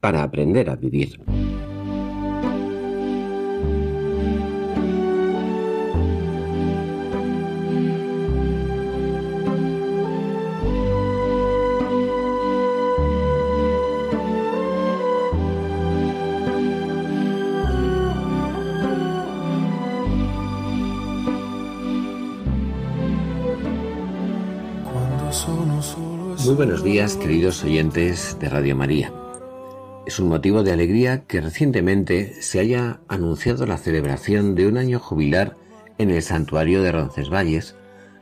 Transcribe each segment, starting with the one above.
para aprender a vivir. Muy buenos días, queridos oyentes de Radio María. Es un motivo de alegría que recientemente se haya anunciado la celebración de un año jubilar en el santuario de Roncesvalles,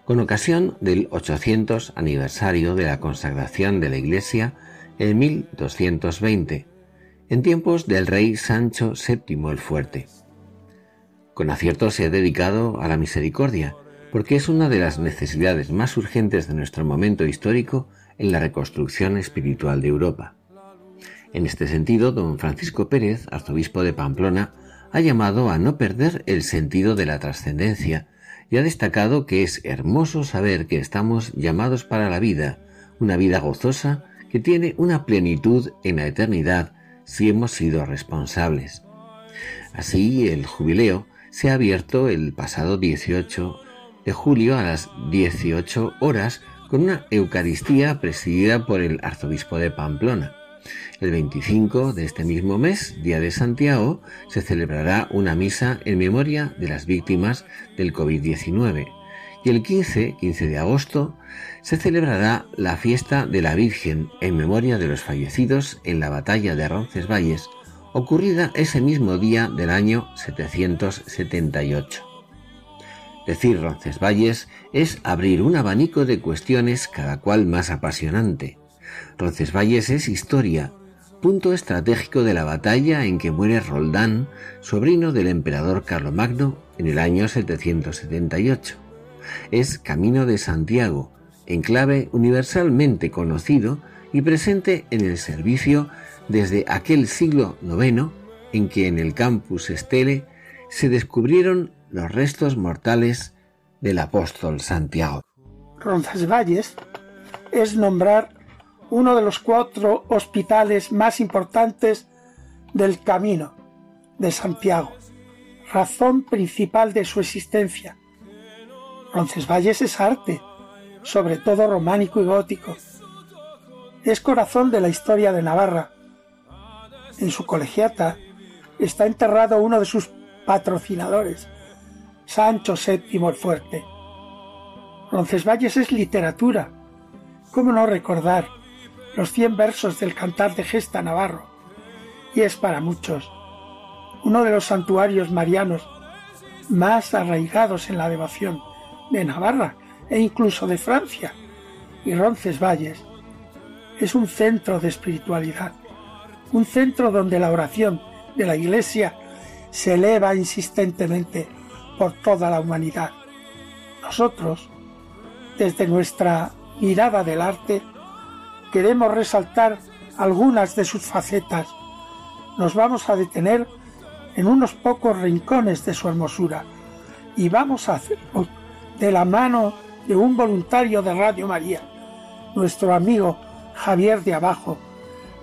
con ocasión del 800 aniversario de la consagración de la Iglesia en 1220, en tiempos del rey Sancho VII el Fuerte. Con acierto se ha dedicado a la misericordia, porque es una de las necesidades más urgentes de nuestro momento histórico en la reconstrucción espiritual de Europa. En este sentido, don Francisco Pérez, arzobispo de Pamplona, ha llamado a no perder el sentido de la trascendencia y ha destacado que es hermoso saber que estamos llamados para la vida, una vida gozosa que tiene una plenitud en la eternidad si hemos sido responsables. Así, el jubileo se ha abierto el pasado 18 de julio a las 18 horas con una Eucaristía presidida por el arzobispo de Pamplona. El 25 de este mismo mes, Día de Santiago, se celebrará una misa en memoria de las víctimas del COVID-19 y el 15, 15 de agosto, se celebrará la fiesta de la Virgen en memoria de los fallecidos en la batalla de Roncesvalles, ocurrida ese mismo día del año 778. Decir Roncesvalles es abrir un abanico de cuestiones cada cual más apasionante. Roncesvalles es historia, punto estratégico de la batalla en que muere Roldán, sobrino del emperador Carlomagno, en el año 778. Es Camino de Santiago, enclave universalmente conocido y presente en el servicio desde aquel siglo IX en que en el campus Estele se descubrieron los restos mortales del apóstol Santiago. Roncesvalles es nombrar uno de los cuatro hospitales más importantes del camino de Santiago, razón principal de su existencia. Roncesvalles es arte, sobre todo románico y gótico. Es corazón de la historia de Navarra. En su colegiata está enterrado uno de sus patrocinadores, Sancho VII el Fuerte. Roncesvalles es literatura. ¿Cómo no recordar los cien versos del cantar de Gesta Navarro, y es para muchos uno de los santuarios marianos más arraigados en la devoción de Navarra e incluso de Francia, y Roncesvalles es un centro de espiritualidad, un centro donde la oración de la Iglesia se eleva insistentemente por toda la humanidad. Nosotros, desde nuestra mirada del arte, queremos resaltar algunas de sus facetas. Nos vamos a detener en unos pocos rincones de su hermosura y vamos a hacerlo de la mano de un voluntario de Radio María, nuestro amigo Javier de Abajo,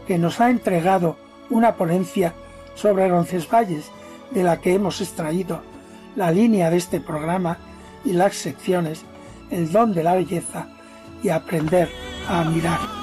que nos ha entregado una ponencia sobre Roncesvalles, de la que hemos extraído la línea de este programa y las secciones El don de la belleza y aprender a mirar.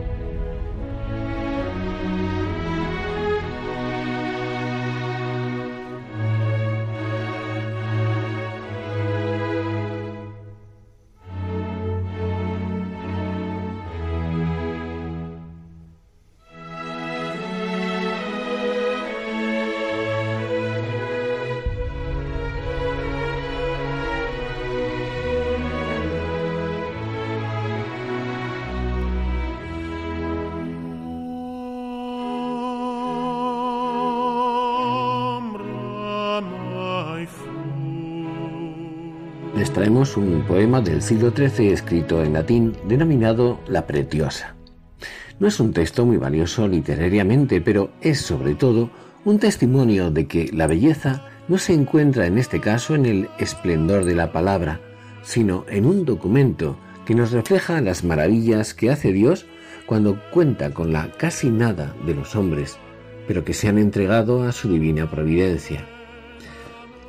Un poema del siglo XIII escrito en latín denominado La Pretiosa. No es un texto muy valioso literariamente, pero es sobre todo un testimonio de que la belleza no se encuentra en este caso en el esplendor de la palabra, sino en un documento que nos refleja las maravillas que hace Dios cuando cuenta con la casi nada de los hombres, pero que se han entregado a su divina providencia.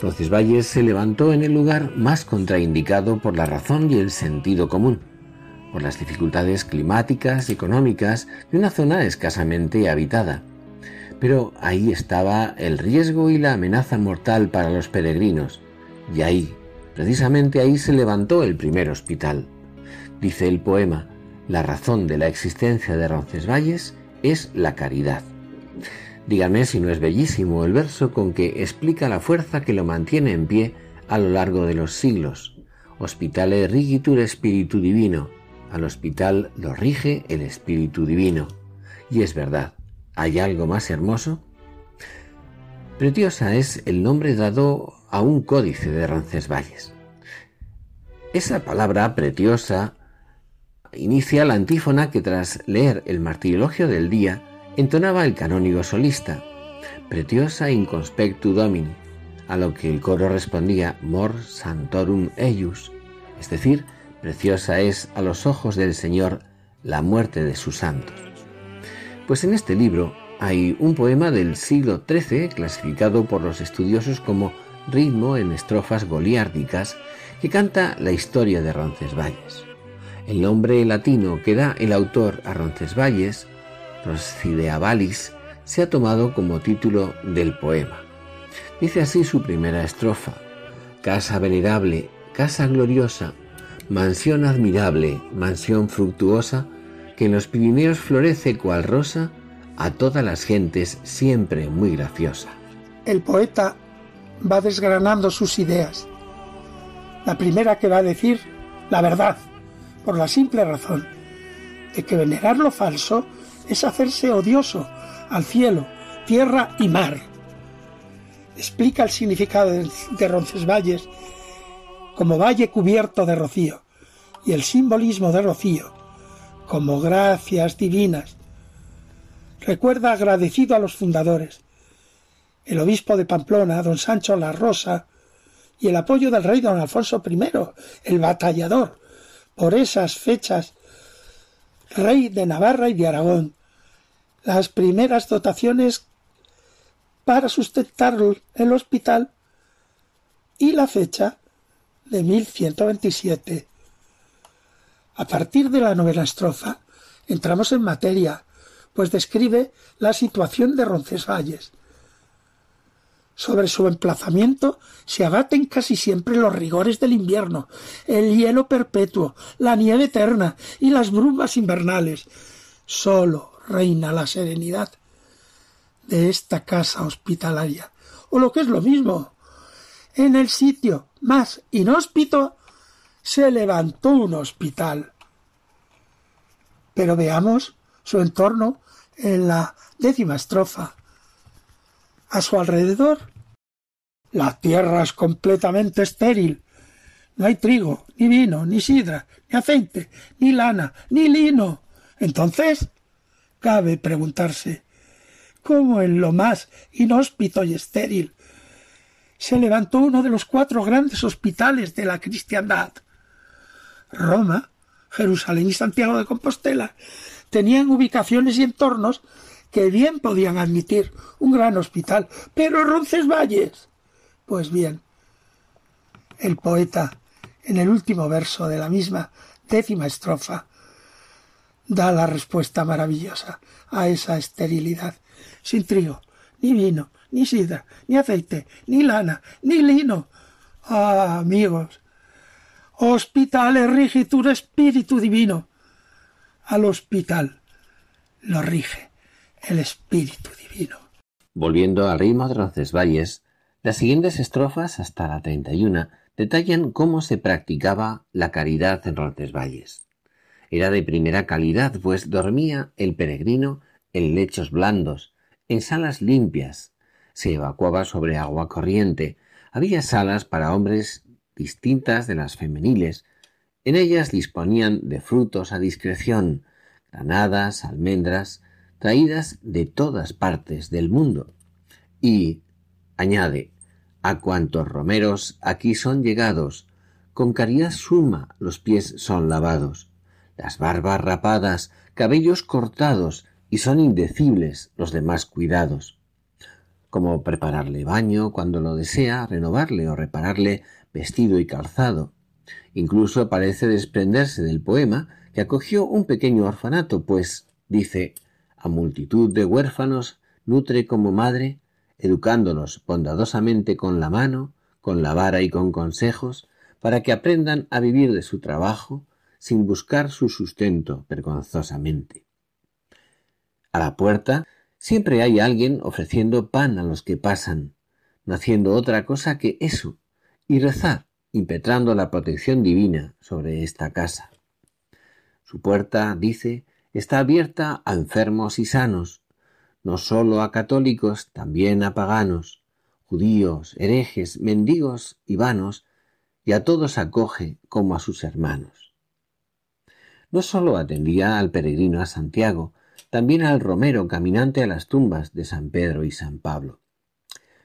Roncesvalles se levantó en el lugar más contraindicado por la razón y el sentido común, por las dificultades climáticas y económicas de una zona escasamente habitada. Pero ahí estaba el riesgo y la amenaza mortal para los peregrinos, y ahí, precisamente ahí se levantó el primer hospital. Dice el poema, la razón de la existencia de Roncesvalles es la caridad. Díganme si no es bellísimo el verso con que explica la fuerza que lo mantiene en pie a lo largo de los siglos. Hospitale rigitur espíritu divino. Al hospital lo rige el espíritu divino. Y es verdad, ¿hay algo más hermoso? Pretiosa es el nombre dado a un códice de Roncesvalles. Esa palabra pretiosa inicia la antífona que tras leer el martirologio del día entonaba el canónigo solista, Pretiosa inconspectu domini, a lo que el coro respondía Mor santorum eius, es decir, preciosa es a los ojos del Señor la muerte de sus santos. Pues en este libro hay un poema del siglo XIII clasificado por los estudiosos como ritmo en estrofas goliárdicas que canta la historia de Roncesvalles. El nombre latino que da el autor a Roncesvalles Valis se ha tomado como título del poema. Dice así su primera estrofa. Casa venerable, casa gloriosa, mansión admirable, mansión fructuosa, que en los Pirineos florece cual rosa, a todas las gentes siempre muy graciosa. El poeta va desgranando sus ideas. La primera que va a decir la verdad, por la simple razón de que venerar lo falso es hacerse odioso al cielo, tierra y mar. Explica el significado de Roncesvalles como valle cubierto de rocío y el simbolismo de rocío como gracias divinas. Recuerda agradecido a los fundadores, el obispo de Pamplona, don Sancho La Rosa, y el apoyo del rey don Alfonso I, el batallador, por esas fechas rey de Navarra y de Aragón, las primeras dotaciones para sustentar el hospital y la fecha de 1127. A partir de la novena estrofa entramos en materia, pues describe la situación de Roncesvalles. Sobre su emplazamiento se abaten casi siempre los rigores del invierno, el hielo perpetuo, la nieve eterna y las brumas invernales. Solo reina la serenidad de esta casa hospitalaria. O lo que es lo mismo, en el sitio más inhóspito se levantó un hospital. Pero veamos su entorno en la décima estrofa. A su alrededor, la tierra es completamente estéril. No hay trigo, ni vino, ni sidra, ni aceite, ni lana, ni lino. Entonces, cabe preguntarse cómo en lo más inhóspito y estéril se levantó uno de los cuatro grandes hospitales de la cristiandad. Roma, Jerusalén y Santiago de Compostela tenían ubicaciones y entornos que bien podían admitir un gran hospital, pero Roncesvalles, pues bien, El poeta, en el último verso de la misma décima estrofa, da la respuesta maravillosa a esa esterilidad. Sin trigo, ni vino, ni sidra, ni aceite, ni lana, ni lino. Ah, amigos, hospitales rige tu espíritu divino. Al hospital lo rige el espíritu divino. Volviendo al ritmo de Roncesvalles, las siguientes estrofas hasta la 31 detallan cómo se practicaba la caridad en Roncesvalles. Era de primera calidad, pues dormía el peregrino en lechos blandos, en salas limpias, se evacuaba sobre agua corriente, había salas para hombres distintas de las femeniles, en ellas disponían de frutos a discreción, granadas, almendras, traídas de todas partes del mundo. Y, añade, a cuantos romeros aquí son llegados, con caridad suma los pies son lavados, las barbas rapadas, cabellos cortados, y son indecibles los demás cuidados, como prepararle baño cuando lo desea, renovarle o repararle vestido y calzado. Incluso parece desprenderse del poema que acogió un pequeño orfanato, pues, dice, a multitud de huérfanos nutre como madre, educándolos bondadosamente con la mano, con la vara y con consejos, para que aprendan a vivir de su trabajo sin buscar su sustento vergonzosamente. A la puerta siempre hay alguien ofreciendo pan a los que pasan, no haciendo otra cosa que eso, y rezar, impetrando la protección divina sobre esta casa. Su puerta, dice, está abierta a enfermos y sanos, no sólo a católicos, también a paganos, judíos, herejes, mendigos y vanos, y a todos acoge como a sus hermanos. No sólo atendía al peregrino a Santiago, también al romero caminante a las tumbas de San Pedro y San Pablo.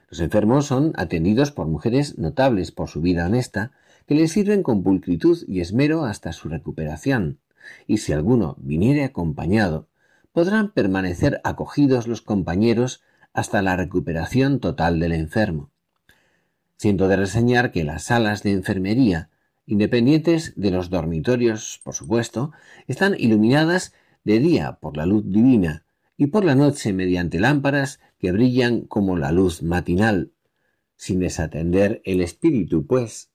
Los enfermos son atendidos por mujeres notables por su vida honesta, que les sirven con pulcritud y esmero hasta su recuperación, y si alguno viniere acompañado, podrán permanecer acogidos los compañeros hasta la recuperación total del enfermo. Siento de reseñar que las salas de enfermería, independientes de los dormitorios, por supuesto, están iluminadas de día por la luz divina y por la noche mediante lámparas que brillan como la luz matinal, sin desatender el espíritu, pues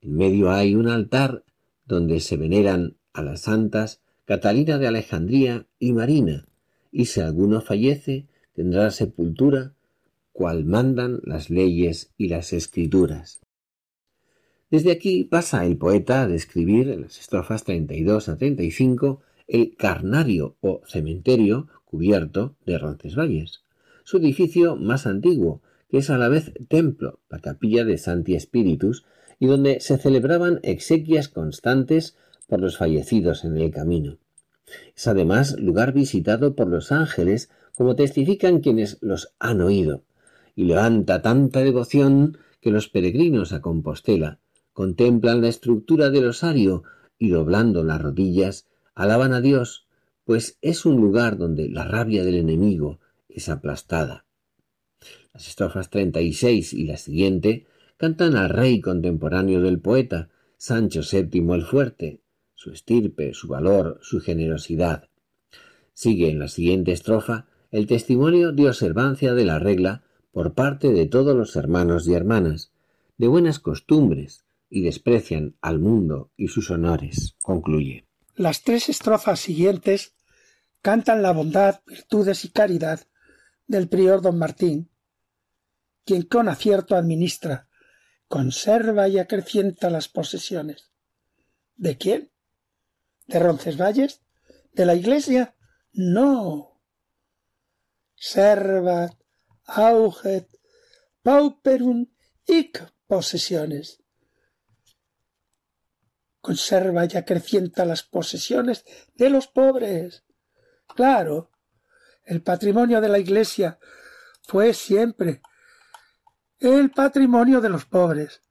en medio hay un altar donde se veneran a las santas Catalina de Alejandría y Marina, y si alguno fallece tendrá sepultura cual mandan las leyes y las escrituras. Desde aquí pasa el poeta a describir en las estrofas 32 a 35 el carnario o cementerio cubierto de Roncesvalles, su edificio más antiguo, que es a la vez templo, la capilla de Santi Espíritus, y donde se celebraban exequias constantes por los fallecidos en el camino. Es además lugar visitado por los ángeles, como testifican quienes los han oído, y levanta tanta devoción que los peregrinos a Compostela contemplan la estructura del osario y doblando las rodillas alaban a Dios, pues es un lugar donde la rabia del enemigo es aplastada. Las estrofas 36 y la siguiente cantan al rey contemporáneo del poeta, Sancho VII el Fuerte, su estirpe, su valor, su generosidad. Sigue en la siguiente estrofa el testimonio de observancia de la regla por parte de todos los hermanos y hermanas, de buenas costumbres, y desprecian al mundo y sus honores. Concluye. Las tres estrofas siguientes cantan la bondad, virtudes y caridad del prior don Martín, quien con acierto administra, conserva y acrecienta las posesiones. ¿De quién? ¿De Roncesvalles? ¿De la Iglesia? No. Servat, auget, pauperum hic posesiones. Conserva y acrecienta las posesiones de los pobres. Claro, el patrimonio de la Iglesia fue siempre el patrimonio de los pobres.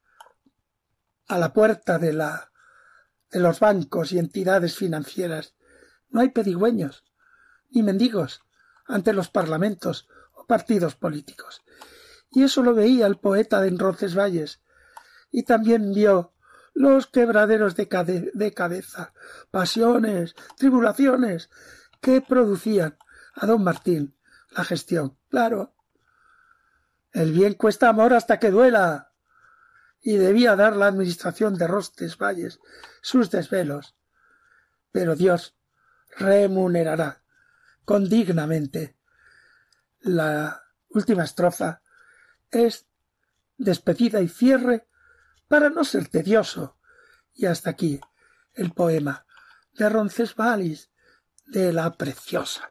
A la puerta de la de los bancos y entidades financieras. No hay pedigüeños, ni mendigos, ante los parlamentos o partidos políticos. Y eso lo veía el poeta de Enroces Valles, y también vio los quebraderos de, de cabeza, pasiones, tribulaciones que producían a don Martín la gestión. Claro, el bien cuesta amor hasta que duela. Y debía dar la administración de Rostes Valles sus desvelos. Pero Dios remunerará condignamente. La última estrofa es despedida y cierre para no ser tedioso. Y hasta aquí el poema de Roncesvalles de la Preciosa.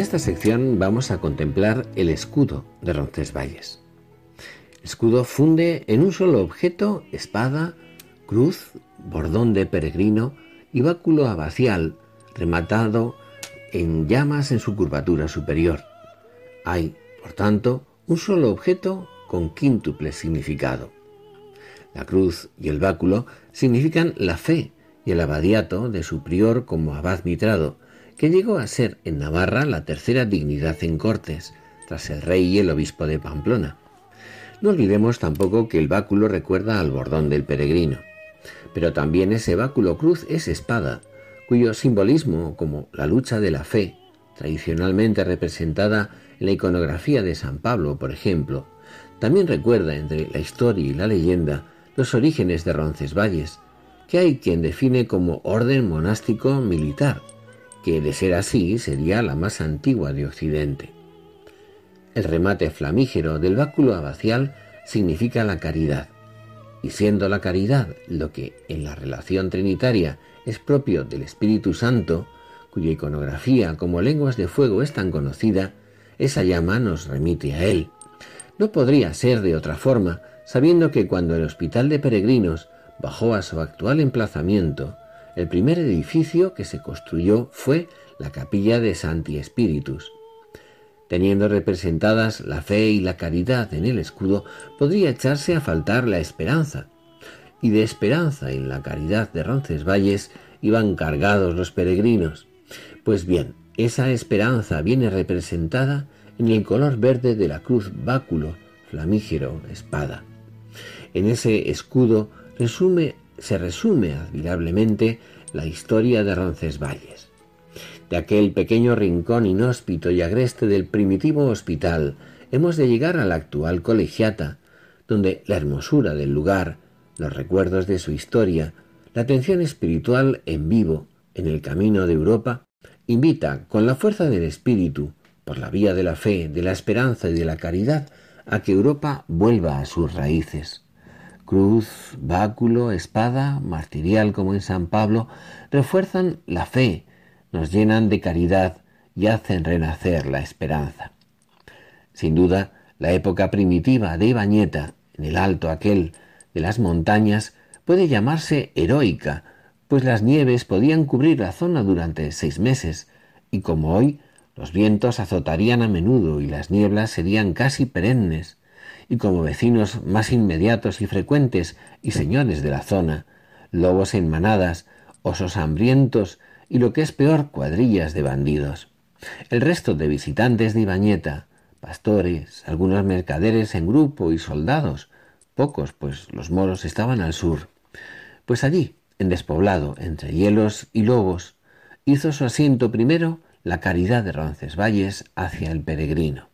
Esta sección vamos a contemplar el escudo de Roncesvalles. Escudo funde en un solo objeto espada, cruz, bordón de peregrino y báculo abacial rematado en llamas en su curvatura superior. Hay, por tanto, un solo objeto con quíntuple significado. La cruz y el báculo significan la fe y el abadiato de su prior como abad mitrado, que llegó a ser en Navarra la tercera dignidad en Cortes, tras el rey y el obispo de Pamplona. No olvidemos tampoco que el báculo recuerda al bordón del peregrino, pero también ese báculo cruz es espada, cuyo simbolismo, como la lucha de la fe, tradicionalmente representada en la iconografía de San Pablo, por ejemplo, también recuerda entre la historia y la leyenda los orígenes de Roncesvalles, que hay quien define como orden monástico militar, que de ser así sería la más antigua de Occidente. El remate flamígero del báculo abacial significa la caridad, y siendo la caridad lo que en la relación trinitaria es propio del Espíritu Santo, cuya iconografía como lenguas de fuego es tan conocida, esa llama nos remite a él. No podría ser de otra forma, sabiendo que cuando el hospital de peregrinos bajó a su actual emplazamiento, el primer edificio que se construyó fue la capilla de Santi Espíritus. Teniendo representadas la fe y la caridad en el escudo, podría echarse a faltar la esperanza. Y de esperanza en la caridad de Roncesvalles iban cargados los peregrinos. Pues bien, esa esperanza viene representada en el color verde de la cruz báculo, flamígero, espada. En ese escudo resume se resume admirablemente la historia de Roncesvalles. De aquel pequeño rincón inhóspito y agreste del primitivo hospital hemos de llegar a la actual colegiata, donde la hermosura del lugar, los recuerdos de su historia, la atención espiritual en vivo en el camino de Europa, invita con la fuerza del espíritu, por la vía de la fe, de la esperanza y de la caridad, a que Europa vuelva a sus raíces. Cruz, báculo, espada, martirial como en San Pablo, refuerzan la fe, nos llenan de caridad y hacen renacer la esperanza. Sin duda, la época primitiva de Ibañeta, en el alto aquel de las montañas, puede llamarse heroica, pues las nieves podían cubrir la zona durante seis meses, y como hoy, los vientos azotarían a menudo y las nieblas serían casi perennes y como vecinos más inmediatos y frecuentes y señores de la zona, lobos en manadas, osos hambrientos y lo que es peor, cuadrillas de bandidos. El resto de visitantes de Ibañeta, pastores, algunos mercaderes en grupo y soldados, pocos, pues los moros estaban al sur. Pues allí, en despoblado, entre hielos y lobos, hizo su asiento primero la caridad de Roncesvalles hacia el peregrino.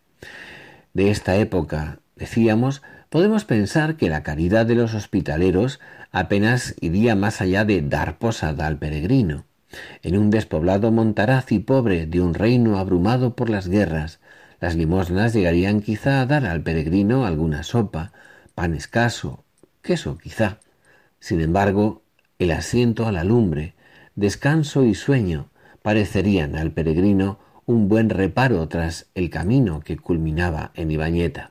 De esta época decíamos, podemos pensar que la caridad de los hospitaleros apenas iría más allá de dar posada al peregrino. En un despoblado montaraz y pobre de un reino abrumado por las guerras, las limosnas llegarían quizá a dar al peregrino alguna sopa, pan escaso, queso quizá. Sin embargo, el asiento a la lumbre, descanso y sueño parecerían al peregrino un buen reparo tras el camino que culminaba en Ibañeta.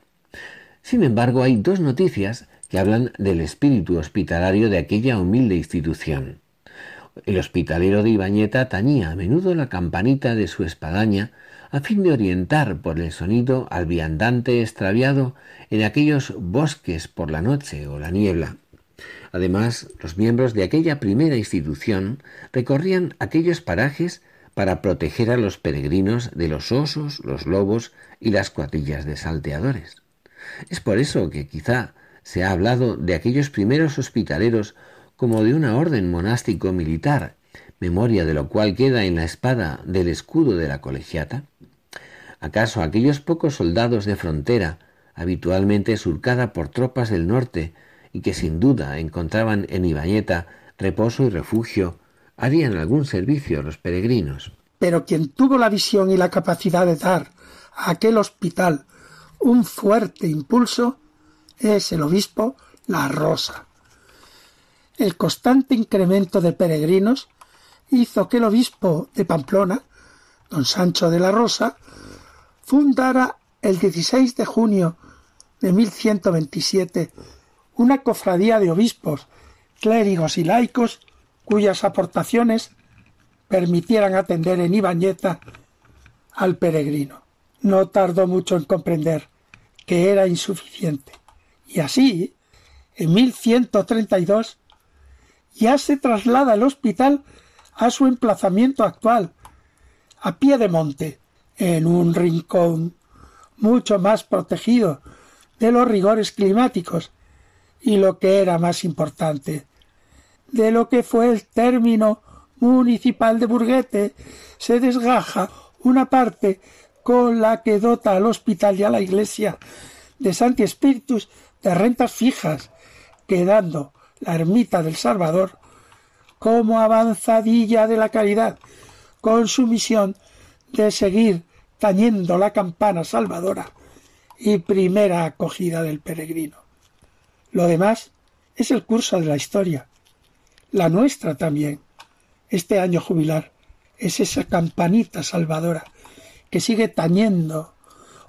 Sin embargo, hay dos noticias que hablan del espíritu hospitalario de aquella humilde institución. El hospitalero de Ibañeta tañía a menudo la campanita de su espadaña a fin de orientar por el sonido al viandante extraviado en aquellos bosques por la noche o la niebla. Además, los miembros de aquella primera institución recorrían aquellos parajes para proteger a los peregrinos de los osos, los lobos y las cuadrillas de salteadores. Es por eso que quizá se ha hablado de aquellos primeros hospitaleros como de una orden monástico militar, memoria de lo cual queda en la espada del escudo de la colegiata. ¿Acaso aquellos pocos soldados de frontera, habitualmente surcada por tropas del norte, y que sin duda encontraban en Ibañeta reposo y refugio, harían algún servicio a los peregrinos. Pero quien tuvo la visión y la capacidad de dar a aquel hospital un fuerte impulso es el obispo La Rosa. El constante incremento de peregrinos hizo que el obispo de Pamplona, don Sancho de la Rosa, fundara el 16 de junio de 1127 una cofradía de obispos, clérigos y laicos cuyas aportaciones permitieran atender en Ibañeta al peregrino. No tardó mucho en comprender que era insuficiente. Y así, en 1132, ya se traslada el hospital a su emplazamiento actual, a pie de monte, en un rincón mucho más protegido de los rigores climáticos y lo que era más importante, de lo que fue el término municipal de Burguete, se desgaja una parte con la que dota al hospital y a la iglesia de Santi Espíritus de rentas fijas, quedando la ermita del Salvador como avanzadilla de la caridad, con su misión de seguir tañendo la campana salvadora y primera acogida del peregrino. Lo demás es el curso de la historia, la nuestra también. Este año jubilar es esa campanita salvadora que sigue tañendo,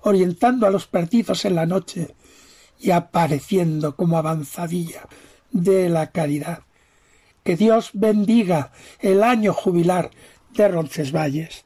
orientando a los perdidos en la noche y apareciendo como avanzadilla de la caridad. Que Dios bendiga el año jubilar de Roncesvalles.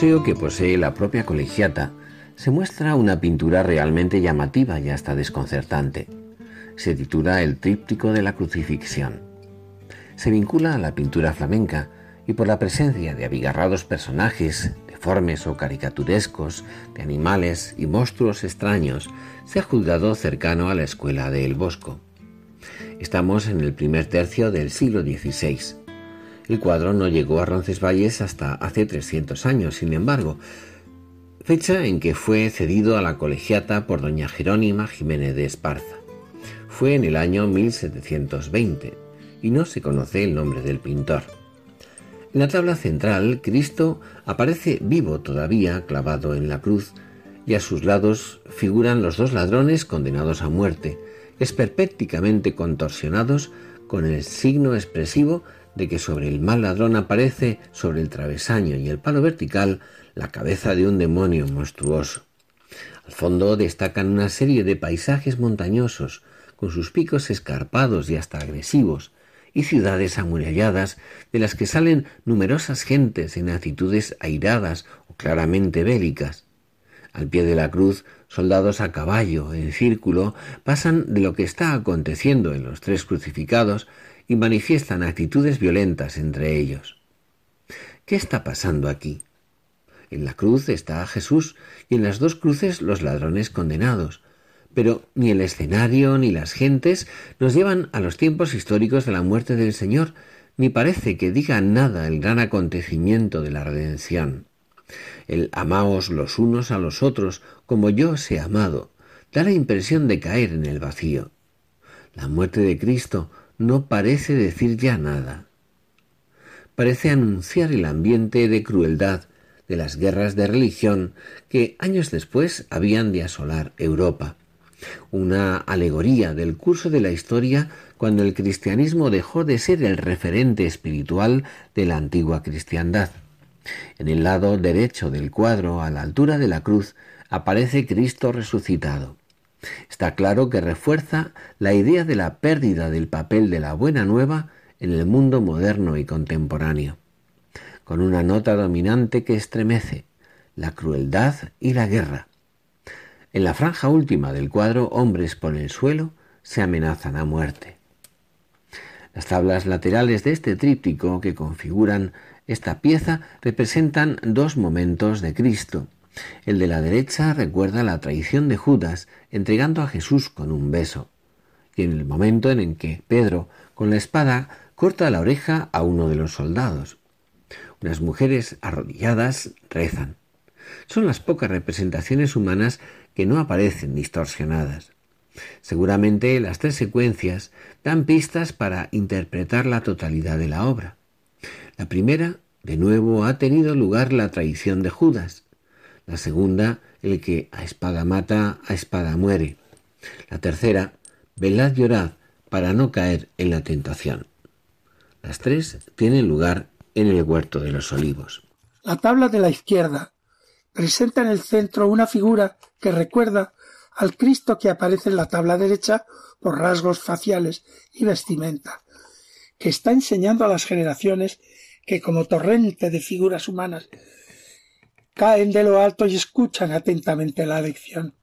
Museo que posee la propia colegiata se muestra una pintura realmente llamativa y hasta desconcertante. Se titula El tríptico de la crucifixión. Se vincula a la pintura flamenca y por la presencia de abigarrados personajes, deformes o caricaturescos, de animales y monstruos extraños, se ha juzgado cercano a la escuela de El Bosco. Estamos en el primer tercio del siglo XVI el cuadro no llegó a Roncesvalles hasta hace 300 años, sin embargo, fecha en que fue cedido a la colegiata por doña Jerónima Jiménez de Esparza. Fue en el año 1720 y no se conoce el nombre del pintor. En la tabla central, Cristo aparece vivo todavía, clavado en la cruz, y a sus lados figuran los dos ladrones condenados a muerte, esperpécticamente contorsionados con el signo expresivo de que sobre el mal ladrón aparece, sobre el travesaño y el palo vertical, la cabeza de un demonio monstruoso. Al fondo destacan una serie de paisajes montañosos, con sus picos escarpados y hasta agresivos, y ciudades amuralladas de las que salen numerosas gentes en actitudes airadas o claramente bélicas. Al pie de la cruz, soldados a caballo, en círculo, pasan de lo que está aconteciendo en los tres crucificados y manifiestan actitudes violentas entre ellos. ¿Qué está pasando aquí? En la cruz está Jesús y en las dos cruces los ladrones condenados, pero ni el escenario ni las gentes nos llevan a los tiempos históricos de la muerte del Señor, ni parece que diga nada el gran acontecimiento de la redención. El amaos los unos a los otros como yo os he amado da la impresión de caer en el vacío. La muerte de Cristo no parece decir ya nada. Parece anunciar el ambiente de crueldad de las guerras de religión que años después habían de asolar Europa una alegoría del curso de la historia cuando el cristianismo dejó de ser el referente espiritual de la antigua cristiandad. En el lado derecho del cuadro, a la altura de la cruz, aparece Cristo resucitado. Está claro que refuerza la idea de la pérdida del papel de la buena nueva en el mundo moderno y contemporáneo, con una nota dominante que estremece, la crueldad y la guerra, en la franja última del cuadro, hombres por el suelo se amenazan a muerte. Las tablas laterales de este tríptico que configuran esta pieza representan dos momentos de Cristo. El de la derecha recuerda la traición de Judas entregando a Jesús con un beso, y en el momento en que Pedro, con la espada, corta la oreja a uno de los soldados. Unas mujeres arrodilladas rezan. Son las pocas representaciones humanas que no aparecen distorsionadas. Seguramente las tres secuencias dan pistas para interpretar la totalidad de la obra. La primera, de nuevo, ha tenido lugar la traición de Judas. La segunda, el que a espada mata, a espada muere. La tercera, velad llorad para no caer en la tentación. Las tres tienen lugar en el huerto de los olivos. La tabla de la izquierda presenta en el centro una figura que recuerda al Cristo que aparece en la tabla derecha por rasgos faciales y vestimenta, que está enseñando a las generaciones que como torrente de figuras humanas caen de lo alto y escuchan atentamente la lección.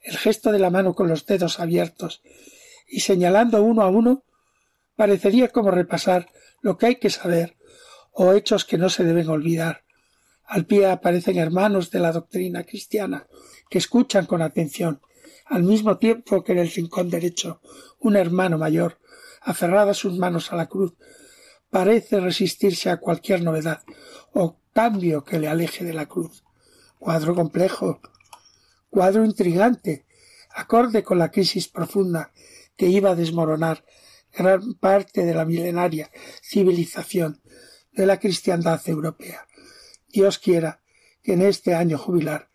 El gesto de la mano con los dedos abiertos y señalando uno a uno parecería como repasar lo que hay que saber o hechos que no se deben olvidar al pie aparecen hermanos de la doctrina cristiana que escuchan con atención, al mismo tiempo que en el rincón derecho un hermano mayor, aferrada sus manos a la cruz, parece resistirse a cualquier novedad o cambio que le aleje de la cruz. Cuadro complejo, cuadro intrigante, acorde con la crisis profunda que iba a desmoronar gran parte de la milenaria civilización de la cristiandad europea. Dios quiera que en este año jubilar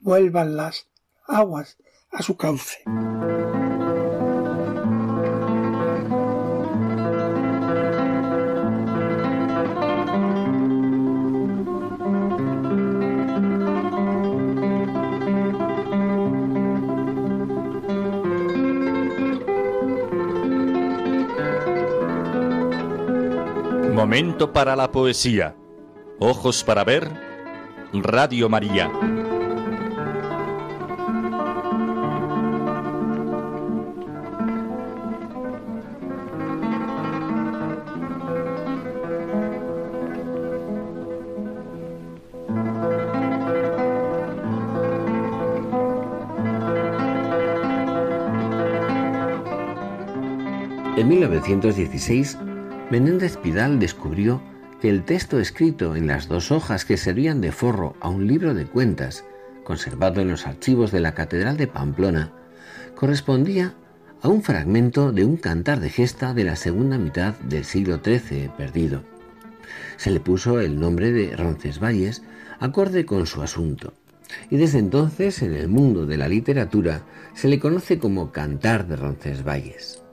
vuelvan las aguas a su cauce. Momento para la poesía Ojos para ver, Radio María. En 1916, Menéndez Pidal descubrió que el texto escrito en las dos hojas que servían de forro a un libro de cuentas, conservado en los archivos de la Catedral de Pamplona, correspondía a un fragmento de un cantar de gesta de la segunda mitad del siglo XIII perdido. Se le puso el nombre de Roncesvalles acorde con su asunto, y desde entonces en el mundo de la literatura se le conoce como Cantar de Roncesvalles.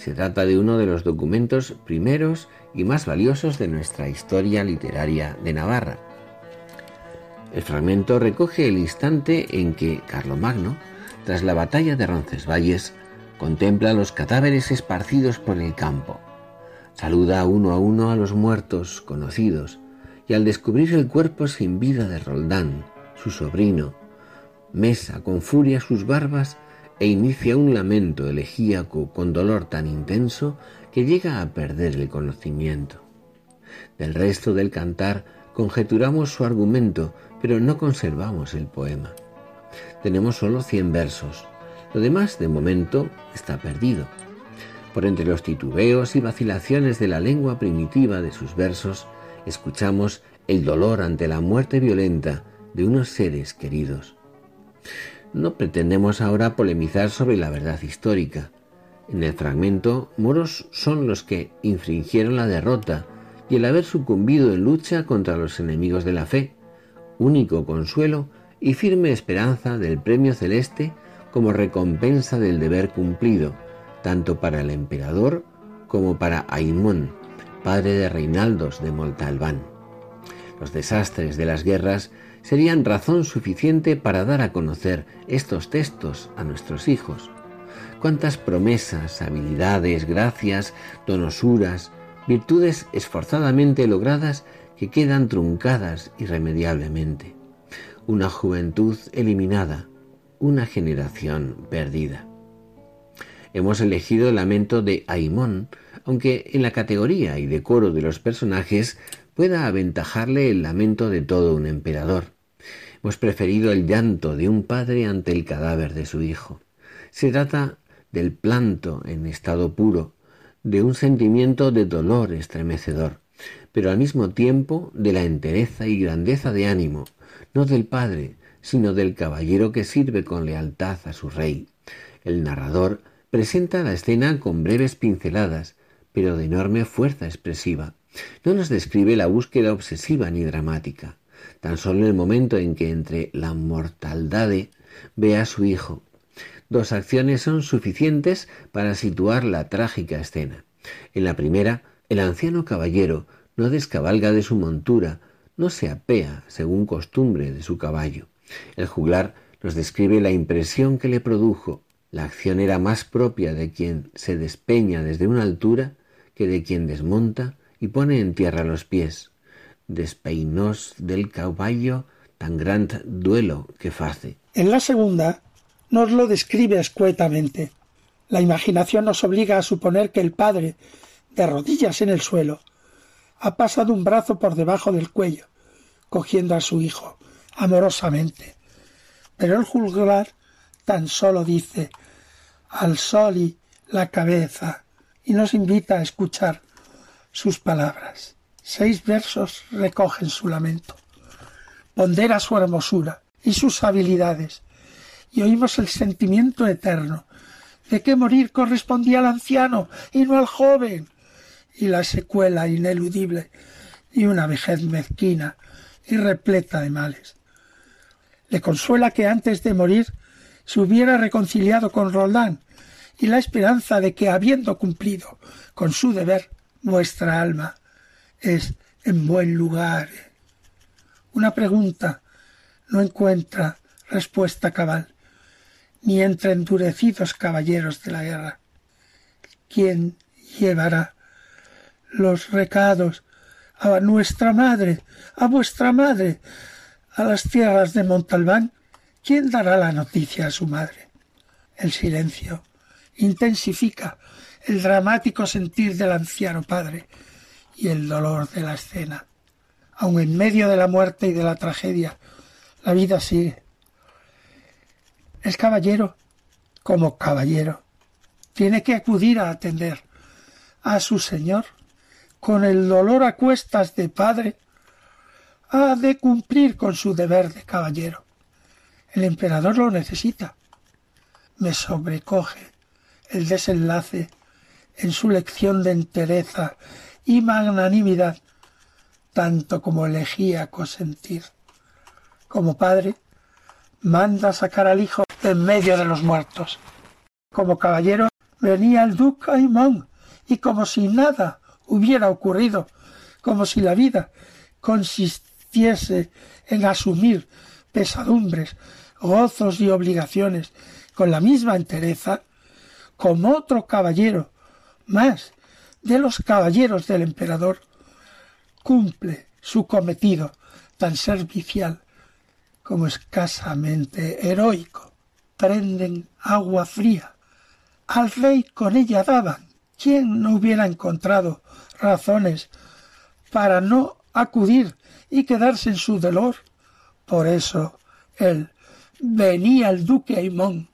Se trata de uno de los documentos primeros y más valiosos de nuestra historia literaria de Navarra. El fragmento recoge el instante en que Carlomagno, tras la batalla de Roncesvalles, contempla los cadáveres esparcidos por el campo. Saluda uno a uno a los muertos conocidos y al descubrir el cuerpo sin vida de Roldán, su sobrino, mesa con furia sus barbas e inicia un lamento elegíaco con dolor tan intenso que llega a perder el conocimiento. Del resto del cantar conjeturamos su argumento, pero no conservamos el poema. Tenemos solo cien versos. Lo demás, de momento, está perdido. Por entre los titubeos y vacilaciones de la lengua primitiva de sus versos, escuchamos el dolor ante la muerte violenta de unos seres queridos. No pretendemos ahora polemizar sobre la verdad histórica. En el fragmento, moros son los que infringieron la derrota y el haber sucumbido en lucha contra los enemigos de la fe, único consuelo y firme esperanza del premio celeste como recompensa del deber cumplido, tanto para el emperador como para Aimón, padre de Reinaldos de Montalbán. Los desastres de las guerras serían razón suficiente para dar a conocer estos textos a nuestros hijos. Cuántas promesas, habilidades, gracias, donosuras, virtudes esforzadamente logradas que quedan truncadas irremediablemente. Una juventud eliminada, una generación perdida. Hemos elegido el lamento de Aimón, aunque en la categoría y decoro de los personajes pueda aventajarle el lamento de todo un emperador. Hemos preferido el llanto de un padre ante el cadáver de su hijo. Se trata del planto en estado puro, de un sentimiento de dolor estremecedor, pero al mismo tiempo de la entereza y grandeza de ánimo, no del padre, sino del caballero que sirve con lealtad a su rey. El narrador presenta la escena con breves pinceladas, pero de enorme fuerza expresiva. No nos describe la búsqueda obsesiva ni dramática, tan solo el momento en que entre la mortaldade ve a su hijo. Dos acciones son suficientes para situar la trágica escena. En la primera, el anciano caballero no descabalga de su montura, no se apea según costumbre de su caballo. El juglar nos describe la impresión que le produjo. La acción era más propia de quien se despeña desde una altura que de quien desmonta y pone en tierra los pies. Despeinós del caballo tan gran duelo que face. En la segunda nos lo describe escuetamente. La imaginación nos obliga a suponer que el padre, de rodillas en el suelo, ha pasado un brazo por debajo del cuello, cogiendo a su hijo amorosamente. Pero el juglar tan solo dice al sol y la cabeza y nos invita a escuchar sus palabras. Seis versos recogen su lamento. Pondera su hermosura y sus habilidades, y oímos el sentimiento eterno de que morir correspondía al anciano y no al joven, y la secuela ineludible y una vejez mezquina y repleta de males. Le consuela que antes de morir se hubiera reconciliado con Roldán y la esperanza de que, habiendo cumplido con su deber, nuestra alma es en buen lugar. Una pregunta no encuentra respuesta cabal, ni entre endurecidos caballeros de la guerra. ¿Quién llevará los recados a nuestra madre, a vuestra madre, a las tierras de Montalbán? ¿Quién dará la noticia a su madre? El silencio intensifica el dramático sentir del anciano padre y el dolor de la escena. Aun en medio de la muerte y de la tragedia, la vida sigue. El caballero, como caballero, tiene que acudir a atender a su señor con el dolor a cuestas de padre, ha de cumplir con su deber de caballero. El emperador lo necesita. Me sobrecoge el desenlace en su lección de entereza y magnanimidad, tanto como elegía consentir. Como padre, manda sacar al hijo en medio de los muertos. Como caballero, venía el duque Aimón y como si nada hubiera ocurrido, como si la vida consistiese en asumir pesadumbres, gozos y obligaciones con la misma entereza, como otro caballero más de los caballeros del emperador, cumple su cometido tan servicial como escasamente heroico. Prenden agua fría. Al rey con ella daban. ¿Quién no hubiera encontrado razones para no acudir y quedarse en su dolor? Por eso él venía el duque Aimón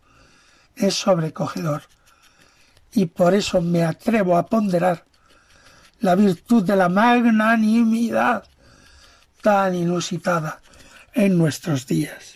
es sobrecogedor y por eso me atrevo a ponderar la virtud de la magnanimidad tan inusitada en nuestros días.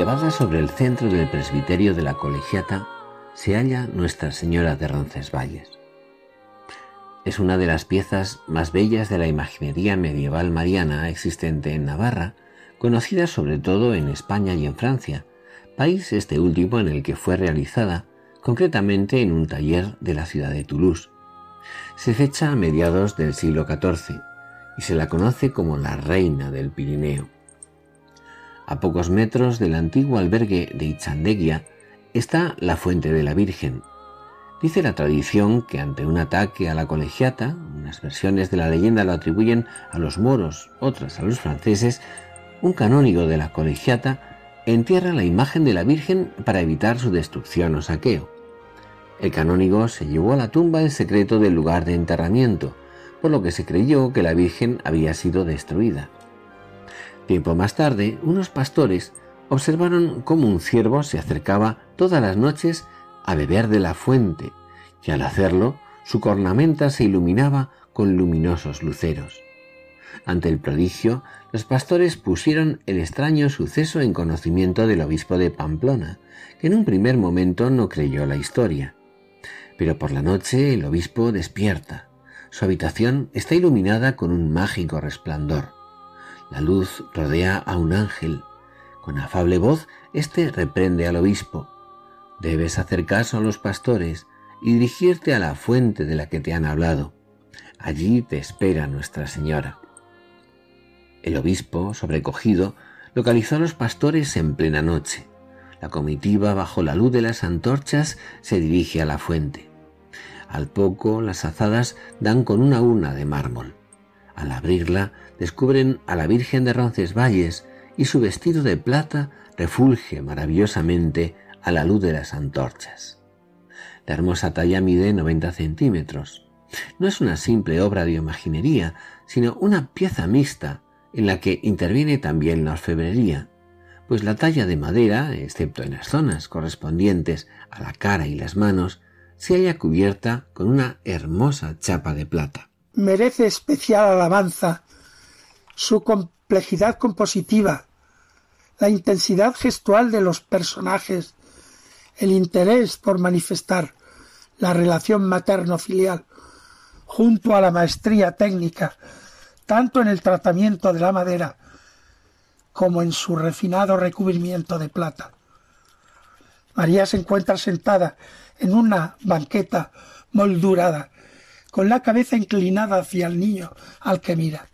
Elevada sobre el centro del presbiterio de la colegiata se halla Nuestra Señora de Roncesvalles. Es una de las piezas más bellas de la imaginería medieval mariana existente en Navarra, conocida sobre todo en España y en Francia, país este último en el que fue realizada, concretamente en un taller de la ciudad de Toulouse. Se fecha a mediados del siglo XIV y se la conoce como la Reina del Pirineo. A pocos metros del antiguo albergue de Ichandeguia está la Fuente de la Virgen. Dice la tradición que ante un ataque a la colegiata, unas versiones de la leyenda lo atribuyen a los moros, otras a los franceses, un canónigo de la colegiata entierra la imagen de la Virgen para evitar su destrucción o saqueo. El canónigo se llevó a la tumba el secreto del lugar de enterramiento, por lo que se creyó que la Virgen había sido destruida. Tiempo más tarde, unos pastores observaron cómo un ciervo se acercaba todas las noches a beber de la fuente, y al hacerlo, su cornamenta se iluminaba con luminosos luceros. Ante el prodigio, los pastores pusieron el extraño suceso en conocimiento del obispo de Pamplona, que en un primer momento no creyó la historia. Pero por la noche el obispo despierta. Su habitación está iluminada con un mágico resplandor. La luz rodea a un ángel. Con afable voz, éste reprende al obispo. Debes hacer caso a los pastores y dirigirte a la fuente de la que te han hablado. Allí te espera Nuestra Señora. El obispo, sobrecogido, localizó a los pastores en plena noche. La comitiva, bajo la luz de las antorchas, se dirige a la fuente. Al poco, las azadas dan con una urna de mármol. Al abrirla, descubren a la Virgen de Roncesvalles y su vestido de plata refulge maravillosamente a la luz de las antorchas. La hermosa talla mide 90 centímetros. No es una simple obra de imaginería, sino una pieza mixta en la que interviene también la orfebrería, pues la talla de madera, excepto en las zonas correspondientes a la cara y las manos, se halla cubierta con una hermosa chapa de plata. Merece especial alabanza su complejidad compositiva, la intensidad gestual de los personajes, el interés por manifestar la relación materno-filial, junto a la maestría técnica, tanto en el tratamiento de la madera como en su refinado recubrimiento de plata. María se encuentra sentada en una banqueta moldurada, con la cabeza inclinada hacia el niño al que mira.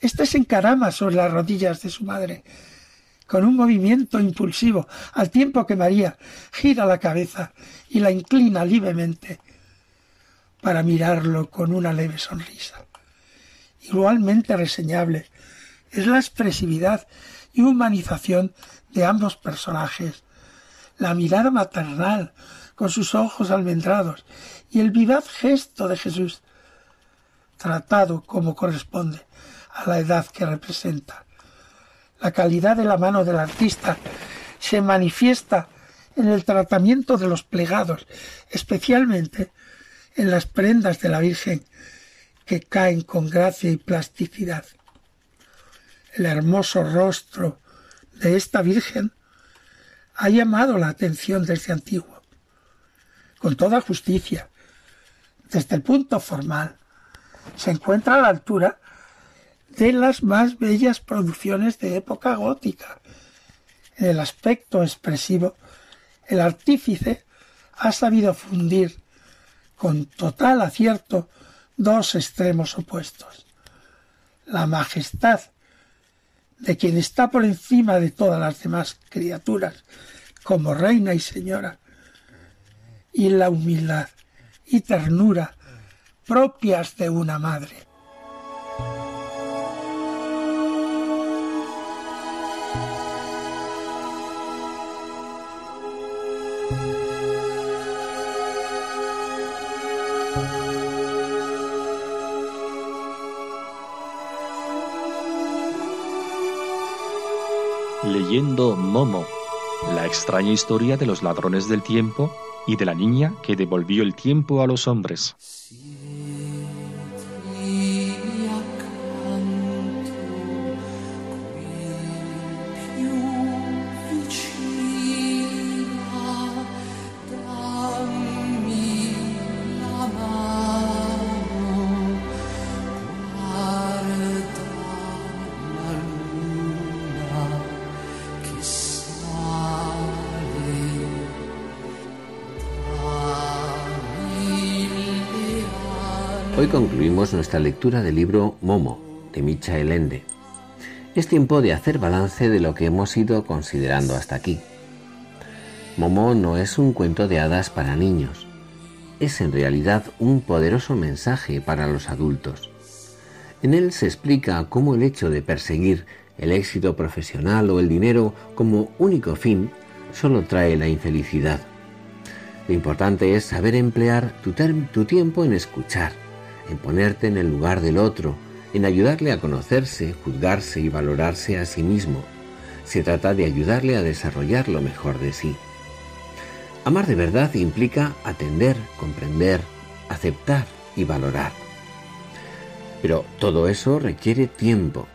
Este se encarama sobre las rodillas de su madre, con un movimiento impulsivo, al tiempo que María gira la cabeza y la inclina levemente para mirarlo con una leve sonrisa. Igualmente reseñable es la expresividad y humanización de ambos personajes, la mirada maternal con sus ojos almendrados y el vivaz gesto de Jesús, tratado como corresponde a la edad que representa. La calidad de la mano del artista se manifiesta en el tratamiento de los plegados, especialmente en las prendas de la Virgen que caen con gracia y plasticidad. El hermoso rostro de esta Virgen ha llamado la atención desde antiguo, con toda justicia. Desde el punto formal, se encuentra a la altura de las más bellas producciones de época gótica. En el aspecto expresivo, el artífice ha sabido fundir con total acierto dos extremos opuestos. La majestad de quien está por encima de todas las demás criaturas, como reina y señora, y la humildad y ternura propias de una madre. Leyendo Momo, la extraña historia de los ladrones del tiempo y de la niña que devolvió el tiempo a los hombres. Concluimos nuestra lectura del libro Momo, de Michael Ende. Es tiempo de hacer balance de lo que hemos ido considerando hasta aquí. Momo no es un cuento de hadas para niños, es en realidad un poderoso mensaje para los adultos. En él se explica cómo el hecho de perseguir el éxito profesional o el dinero como único fin solo trae la infelicidad. Lo importante es saber emplear tu, tu tiempo en escuchar, en ponerte en el lugar del otro, en ayudarle a conocerse, juzgarse y valorarse a sí mismo. Se trata de ayudarle a desarrollar lo mejor de sí. Amar de verdad implica atender, comprender, aceptar y valorar. Pero todo eso requiere tiempo.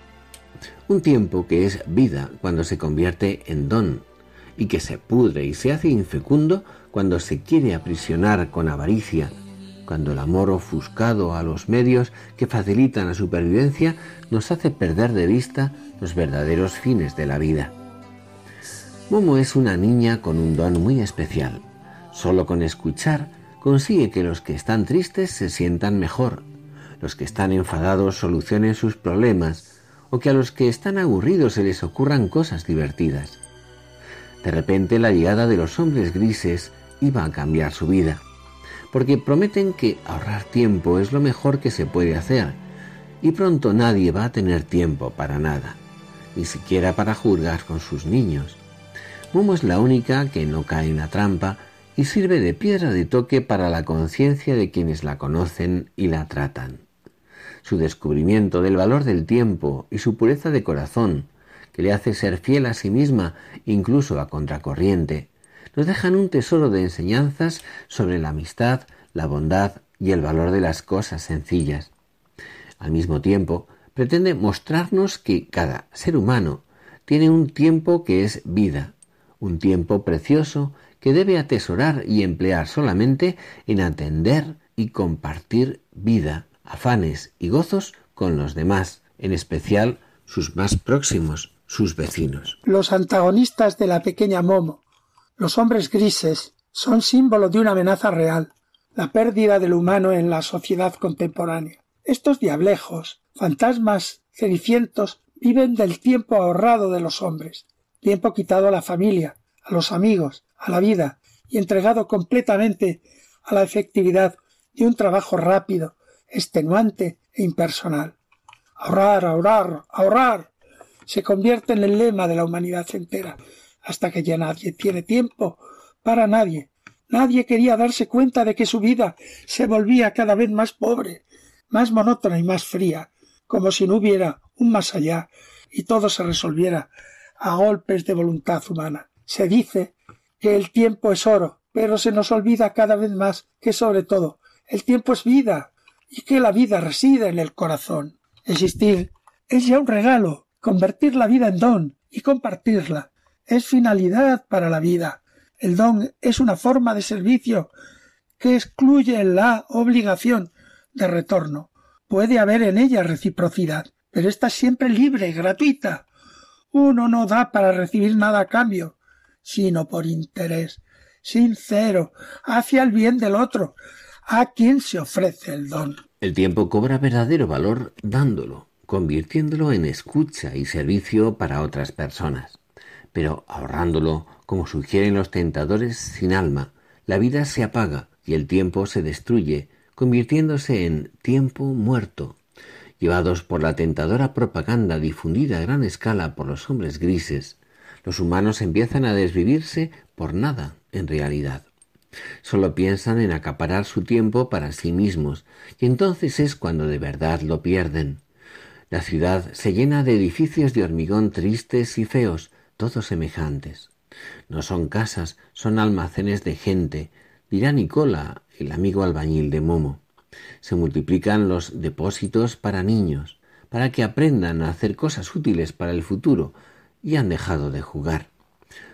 Un tiempo que es vida cuando se convierte en don y que se pudre y se hace infecundo cuando se quiere aprisionar con avaricia cuando el amor ofuscado a los medios que facilitan la supervivencia nos hace perder de vista los verdaderos fines de la vida. Momo es una niña con un don muy especial. Solo con escuchar consigue que los que están tristes se sientan mejor, los que están enfadados solucionen sus problemas, o que a los que están aburridos se les ocurran cosas divertidas. De repente la llegada de los hombres grises iba a cambiar su vida porque prometen que ahorrar tiempo es lo mejor que se puede hacer, y pronto nadie va a tener tiempo para nada, ni siquiera para juzgar con sus niños. Momo es la única que no cae en la trampa y sirve de piedra de toque para la conciencia de quienes la conocen y la tratan. Su descubrimiento del valor del tiempo y su pureza de corazón, que le hace ser fiel a sí misma incluso a contracorriente, nos dejan un tesoro de enseñanzas sobre la amistad, la bondad y el valor de las cosas sencillas. Al mismo tiempo, pretende mostrarnos que cada ser humano tiene un tiempo que es vida, un tiempo precioso que debe atesorar y emplear solamente en atender y compartir vida, afanes y gozos con los demás, en especial sus más próximos, sus vecinos. Los antagonistas de la pequeña Momo los hombres grises son símbolo de una amenaza real, la pérdida del humano en la sociedad contemporánea. Estos diablejos, fantasmas cenicientos, viven del tiempo ahorrado de los hombres, tiempo quitado a la familia, a los amigos, a la vida, y entregado completamente a la efectividad de un trabajo rápido, extenuante e impersonal. Ahorrar, ahorrar, ahorrar se convierte en el lema de la humanidad entera, hasta que ya nadie tiene tiempo para nadie. Nadie quería darse cuenta de que su vida se volvía cada vez más pobre, más monótona y más fría, como si no hubiera un más allá y todo se resolviera a golpes de voluntad humana. Se dice que el tiempo es oro, pero se nos olvida cada vez más que sobre todo el tiempo es vida y que la vida reside en el corazón. Existir es ya un regalo, convertir la vida en don y compartirla es finalidad para la vida. El don es una forma de servicio que excluye la obligación de retorno. Puede haber en ella reciprocidad, pero está siempre libre, gratuita. Uno no da para recibir nada a cambio, sino por interés sincero hacia el bien del otro, a quien se ofrece el don. El tiempo cobra verdadero valor dándolo, convirtiéndolo en escucha y servicio para otras personas. Pero ahorrándolo, como sugieren los tentadores sin alma, la vida se apaga y el tiempo se destruye, convirtiéndose en tiempo muerto. Llevados por la tentadora propaganda difundida a gran escala por los hombres grises, los humanos empiezan a desvivirse por nada, en realidad. Solo piensan en acaparar su tiempo para sí mismos, y entonces es cuando de verdad lo pierden. La ciudad se llena de edificios de hormigón tristes y feos, todos semejantes. No son casas, son almacenes de gente, dirá Nicola, el amigo albañil de Momo. Se multiplican los depósitos para niños, para que aprendan a hacer cosas útiles para el futuro, y han dejado de jugar.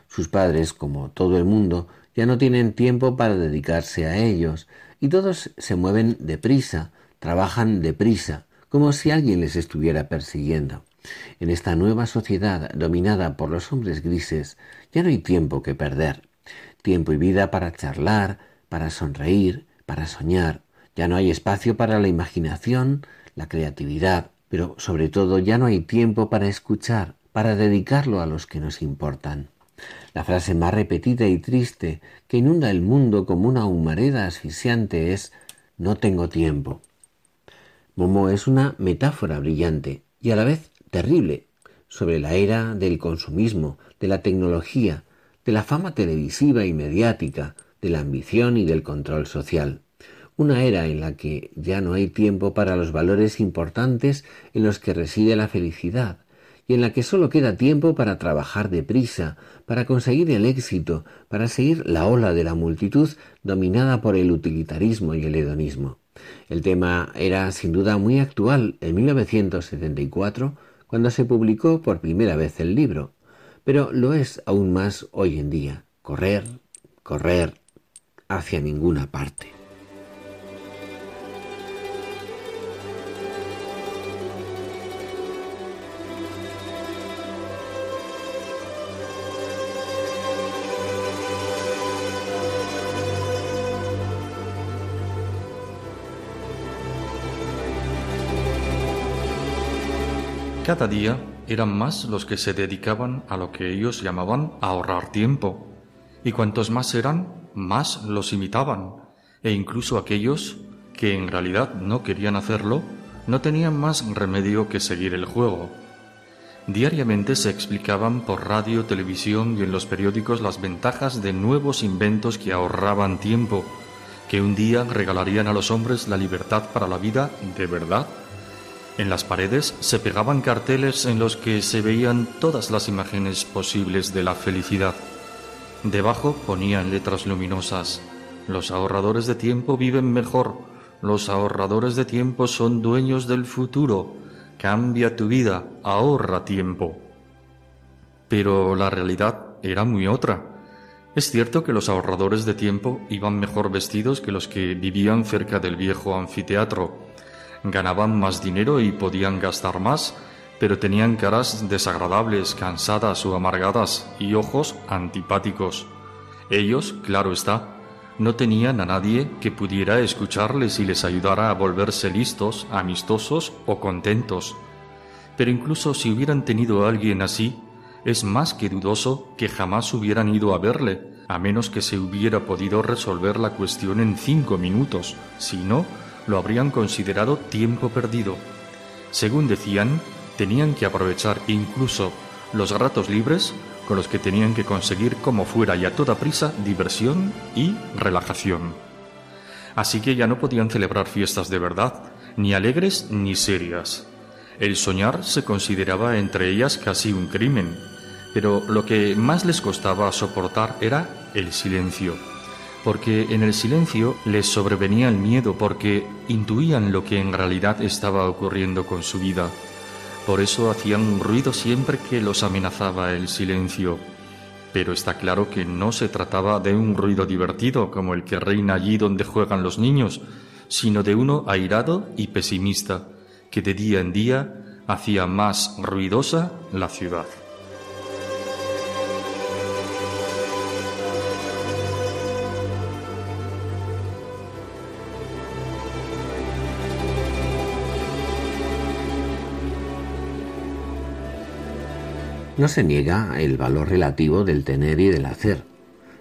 Sus padres, como todo el mundo, ya no tienen tiempo para dedicarse a ellos, y todos se mueven deprisa, trabajan deprisa, como si alguien les estuviera persiguiendo. En esta nueva sociedad dominada por los hombres grises ya no hay tiempo que perder, tiempo y vida para charlar, para sonreír, para soñar, ya no hay espacio para la imaginación, la creatividad, pero sobre todo ya no hay tiempo para escuchar, para dedicarlo a los que nos importan. La frase más repetida y triste que inunda el mundo como una humareda asfixiante es no tengo tiempo. Momo es una metáfora brillante y a la vez terrible sobre la era del consumismo, de la tecnología, de la fama televisiva y mediática, de la ambición y del control social. Una era en la que ya no hay tiempo para los valores importantes en los que reside la felicidad, y en la que solo queda tiempo para trabajar deprisa, para conseguir el éxito, para seguir la ola de la multitud dominada por el utilitarismo y el hedonismo. El tema era sin duda muy actual en 1974, cuando se publicó por primera vez el libro, pero lo es aún más hoy en día. Correr, correr hacia ninguna parte. Cada día eran más los que se dedicaban a lo que ellos llamaban ahorrar tiempo, y cuantos más eran, más los imitaban, e incluso aquellos que en realidad no querían hacerlo, no tenían más remedio que seguir el juego. Diariamente se explicaban por radio, televisión y en los periódicos las ventajas de nuevos inventos que ahorraban tiempo, que un día regalarían a los hombres la libertad para la vida de verdad en las paredes se pegaban carteles en los que se veían todas las imágenes posibles de la felicidad. Debajo ponían letras luminosas. Los ahorradores de tiempo viven mejor. Los ahorradores de tiempo son dueños del futuro. Cambia tu vida, ahorra tiempo. Pero la realidad era muy otra. Es cierto que los ahorradores de tiempo iban mejor vestidos que los que vivían cerca del viejo anfiteatro Ganaban más dinero y podían gastar más, pero tenían caras desagradables, cansadas o amargadas y ojos antipáticos. Ellos, claro está, no tenían a nadie que pudiera escucharles y les ayudara a volverse listos, amistosos o contentos. Pero incluso si hubieran tenido a alguien así, es más que dudoso que jamás hubieran ido a verle, a menos que se hubiera podido resolver la cuestión en cinco minutos, si no, lo habrían considerado tiempo perdido. Según decían, tenían que aprovechar incluso los ratos libres con los que tenían que conseguir como fuera y a toda prisa diversión y relajación. Así que ya no podían celebrar fiestas de verdad, ni alegres ni serias. El soñar se consideraba entre ellas casi un crimen, pero lo que más les costaba soportar era el silencio, porque en el silencio les sobrevenía el miedo porque intuían lo que en realidad estaba ocurriendo con su vida por eso hacían un ruido siempre que los amenazaba el silencio. Pero está claro que no se trataba de un ruido divertido como el que reina allí donde juegan los niños, sino de uno airado y pesimista, que de día en día hacía más ruidosa la ciudad. No se niega el valor relativo del tener y del hacer,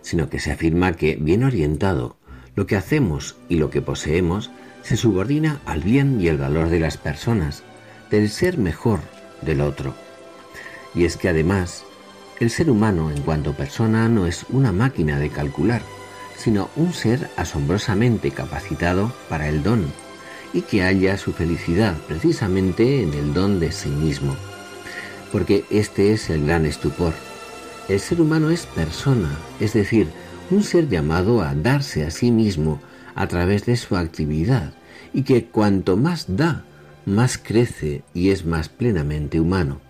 sino que se afirma que, bien orientado, lo que hacemos y lo que poseemos se subordina al bien y el valor de las personas, del ser mejor del otro. Y es que además, el ser humano en cuanto persona no es una máquina de calcular, sino un ser asombrosamente capacitado para el don, y que halla su felicidad precisamente en el don de sí mismo porque este es el gran estupor. El ser humano es persona, es decir, un ser llamado a darse a sí mismo a través de su actividad, y que cuanto más da, más crece y es más plenamente humano.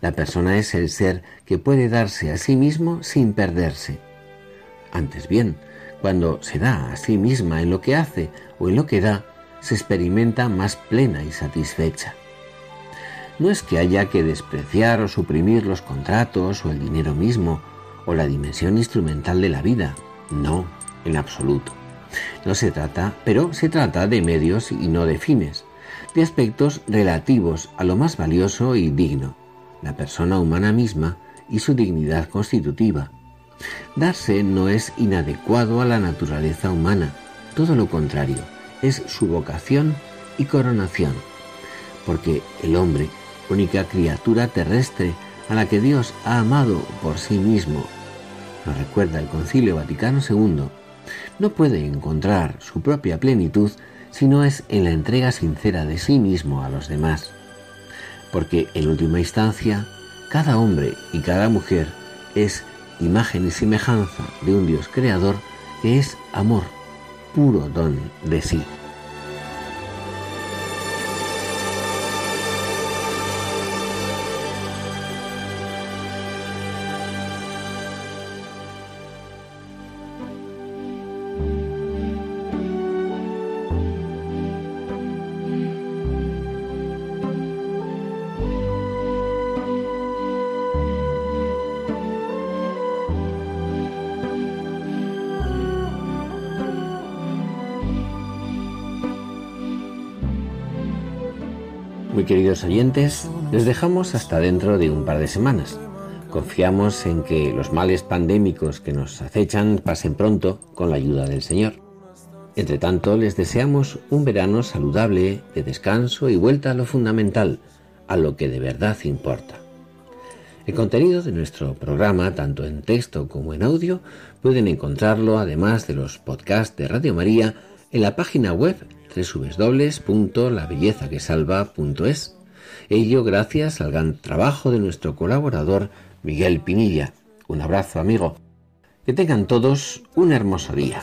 La persona es el ser que puede darse a sí mismo sin perderse. Antes bien, cuando se da a sí misma en lo que hace o en lo que da, se experimenta más plena y satisfecha. No es que haya que despreciar o suprimir los contratos o el dinero mismo o la dimensión instrumental de la vida. No, en absoluto. No se trata, pero se trata de medios y no de fines, de aspectos relativos a lo más valioso y digno, la persona humana misma y su dignidad constitutiva. Darse no es inadecuado a la naturaleza humana, todo lo contrario, es su vocación y coronación, porque el hombre única criatura terrestre a la que Dios ha amado por sí mismo, nos recuerda el Concilio Vaticano II, no puede encontrar su propia plenitud si no es en la entrega sincera de sí mismo a los demás. Porque en última instancia, cada hombre y cada mujer es imagen y semejanza de un Dios creador que es amor, puro don de sí. Queridos oyentes, les dejamos hasta dentro de un par de semanas. Confiamos en que los males pandémicos que nos acechan pasen pronto con la ayuda del Señor. Entre tanto, les deseamos un verano saludable, de descanso y vuelta a lo fundamental, a lo que de verdad importa. El contenido de nuestro programa, tanto en texto como en audio, pueden encontrarlo, además de los podcasts de Radio María, en la página web www.labellezaquesalva.es. Ello gracias al gran trabajo de nuestro colaborador Miguel Pinilla. Un abrazo amigo. Que tengan todos un hermoso día.